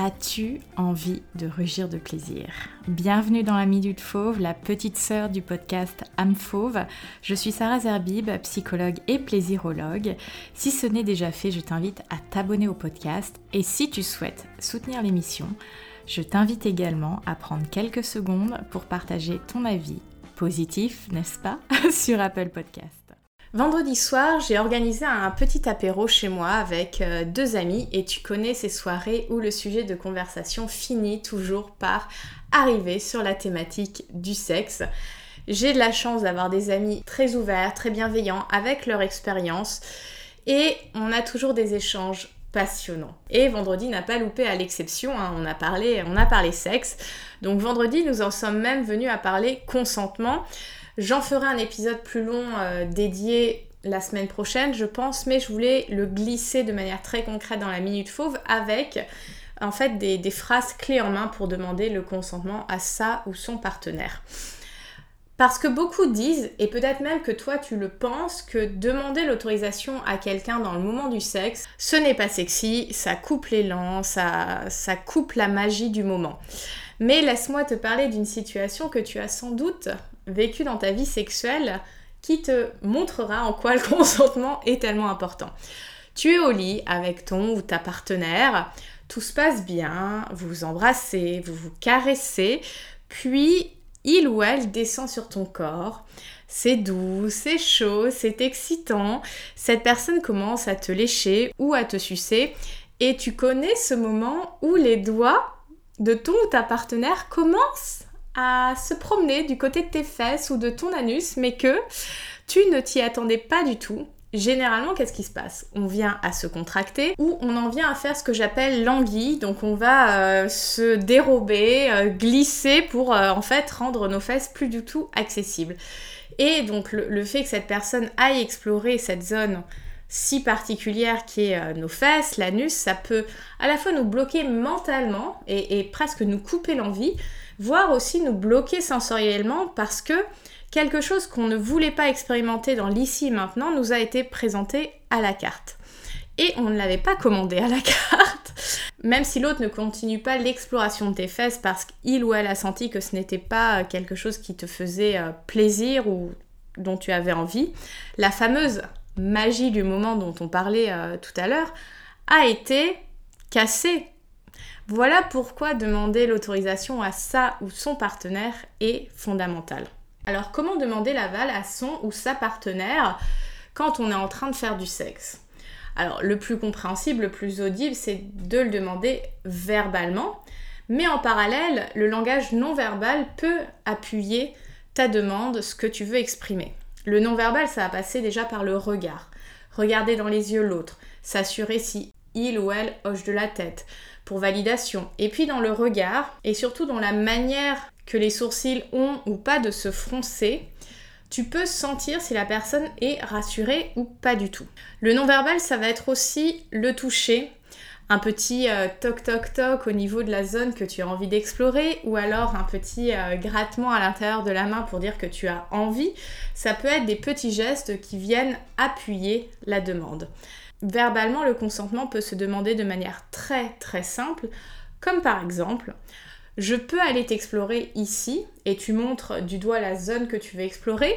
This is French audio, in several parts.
As-tu envie de rugir de plaisir? Bienvenue dans la Minute Fauve, la petite sœur du podcast Âme Fauve. Je suis Sarah Zerbib, psychologue et plaisirologue. Si ce n'est déjà fait, je t'invite à t'abonner au podcast et si tu souhaites soutenir l'émission, je t'invite également à prendre quelques secondes pour partager ton avis positif, n'est-ce pas, sur Apple Podcast. Vendredi soir, j'ai organisé un petit apéro chez moi avec euh, deux amis et tu connais ces soirées où le sujet de conversation finit toujours par arriver sur la thématique du sexe. J'ai de la chance d'avoir des amis très ouverts, très bienveillants avec leur expérience et on a toujours des échanges passionnants. Et vendredi n'a pas loupé à l'exception, hein. on, on a parlé sexe. Donc vendredi, nous en sommes même venus à parler consentement. J'en ferai un épisode plus long euh, dédié la semaine prochaine, je pense, mais je voulais le glisser de manière très concrète dans la Minute Fauve avec en fait des, des phrases clés en main pour demander le consentement à sa ou son partenaire. Parce que beaucoup disent, et peut-être même que toi tu le penses, que demander l'autorisation à quelqu'un dans le moment du sexe, ce n'est pas sexy, ça coupe l'élan, ça, ça coupe la magie du moment. Mais laisse-moi te parler d'une situation que tu as sans doute vécu dans ta vie sexuelle qui te montrera en quoi le consentement est tellement important. Tu es au lit avec ton ou ta partenaire, tout se passe bien, vous vous embrassez, vous vous caressez, puis il ou elle descend sur ton corps. C'est doux, c'est chaud, c'est excitant. Cette personne commence à te lécher ou à te sucer et tu connais ce moment où les doigts de ton ou ta partenaire commencent à se promener du côté de tes fesses ou de ton anus, mais que tu ne t'y attendais pas du tout. Généralement, qu'est-ce qui se passe? On vient à se contracter ou on en vient à faire ce que j'appelle l'anguille. Donc on va euh, se dérober, euh, glisser pour euh, en fait rendre nos fesses plus du tout accessibles. Et donc le, fait que cette personne aille explorer cette zone si particulière qui est nos fesses, l'anus, ça peut à la fois nous bloquer mentalement et presque nous couper l'envie, voire aussi nous bloquer sensoriellement parce que quelque chose qu'on ne voulait pas expérimenter dans l'ici et maintenant nous a été présenté à la carte. Et on ne l'avait pas commandé à la carte, même si l'autre ne continue pas l'exploration de tes fesses parce qu'il ou elle a senti que ce n'était pas quelque chose qui te faisait euh, plaisir ou dont tu avais envie. La fameuse magie du moment dont on parlait euh, tout à l'heure a été cassée voilà pourquoi demander l'autorisation à sa ou son partenaire est fondamental. Alors comment demander l'aval à son ou sa partenaire quand on est en train de faire du sexe? Alors le plus compréhensible, le plus audible, c'est de le demander verbalement, mais en parallèle, le langage non verbal peut appuyer ta demande, ce que tu veux exprimer. Le non verbal, ça va passer déjà par le regard. Regarder dans les yeux l'autre, s'assurer si il ou elle hoche de la tête, pour validation. Et puis dans le regard, et surtout dans la manière que les sourcils ont ou pas de se froncer, tu peux sentir si la personne est rassurée ou pas du tout. Le non-verbal, ça va être aussi le toucher, un petit euh, toc toc toc au niveau de la zone que tu as envie d'explorer ou alors un petit euh, grattement à l'intérieur de la main pour dire que tu as envie. Ça peut être des petits gestes qui viennent appuyer la demande. Verbalement, le consentement peut se demander de manière très très simple, comme par exemple, je peux aller t'explorer ici, et tu montres du doigt la zone que tu veux explorer.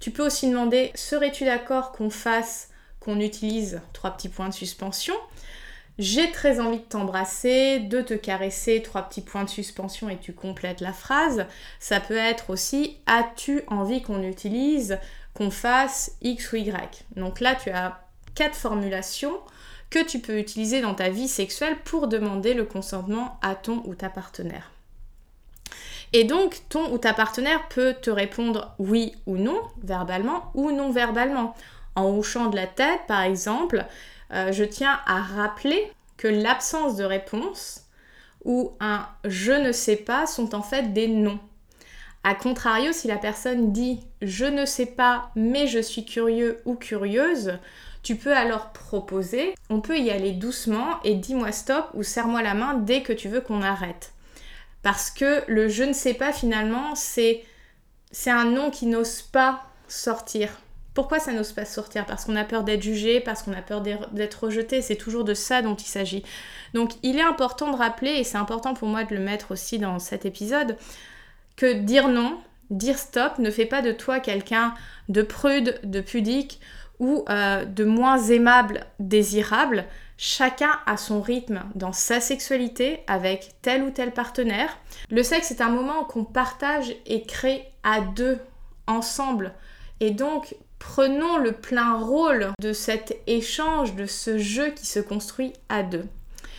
Tu peux aussi demander, serais-tu d'accord qu'on fasse, qu'on utilise trois petits points de suspension? J'ai très envie de t'embrasser, de te caresser, trois petits points de suspension et tu complètes la phrase. Ça peut être aussi as-tu envie qu'on utilise, qu'on fasse X ou Y? Donc là, tu as quatre formulations que tu peux utiliser dans ta vie sexuelle pour demander le consentement à ton ou ta partenaire. Et donc, ton ou ta partenaire peut te répondre oui ou non, verbalement ou non verbalement. En hochant de la tête, par exemple, euh, je tiens à rappeler que l'absence de réponse ou un je ne sais pas sont en fait des non. A contrario, si la personne dit je ne sais pas mais je suis curieux ou curieuse, tu peux alors proposer, on peut y aller doucement et dis-moi stop ou serre-moi la main dès que tu veux qu'on arrête. Parce que le je ne sais pas finalement, c'est c'est un nom qui n'ose pas sortir Pourquoi ça n'ose pas sortir? Parce qu'on a peur d'être jugé, parce qu'on a peur d'être rejeté. C'est toujours de ça dont il s'agit. Donc il est important de rappeler, et c'est important pour moi de le mettre aussi dans cet épisode, que dire non, dire stop ne fait pas de toi quelqu'un de prude, de pudique ou euh, de moins aimable, désirable. Chacun a son rythme dans sa sexualité avec tel ou tel partenaire. Le sexe est un moment qu'on partage et crée à deux, ensemble. Et donc, prenons le plein rôle de cet échange, de ce jeu qui se construit à deux.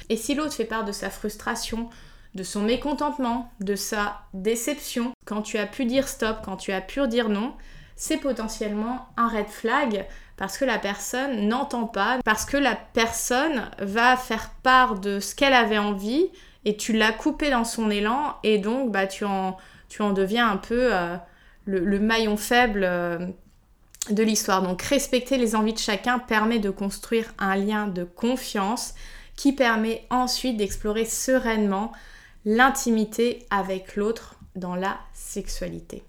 Et si l'autre fait part de sa frustration, de son mécontentement, de sa déception, quand tu as pu dire stop, quand tu as pu dire non, c'est potentiellement un red flag parce que la personne n'entend pas, parce que la personne va faire part de ce qu'elle avait envie et tu l'as coupé dans son élan et donc bah, tu, en, tu en deviens un peu euh, le, maillon faible euh, de l'histoire. Donc respecter les envies de chacun permet de construire un lien de confiance qui permet ensuite d'explorer sereinement l'intimité avec l'autre dans la sexualité.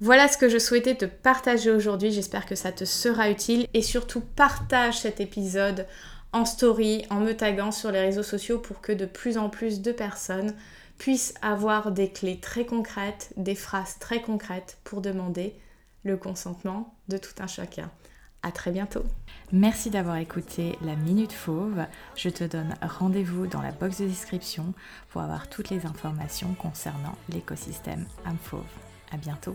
Voilà ce que je souhaitais te partager aujourd'hui, j'espère que ça te sera utile et surtout partage cet épisode en story, en me taguant sur les réseaux sociaux pour que de plus en plus de personnes puissent avoir des clés très concrètes, des phrases très concrètes pour demander le consentement de tout un chacun. À très bientôt. Merci d'avoir écouté la Minute Fauve. Je te donne rendez-vous dans la box de description pour avoir toutes les informations concernant l'écosystème âme fauve. À bientôt.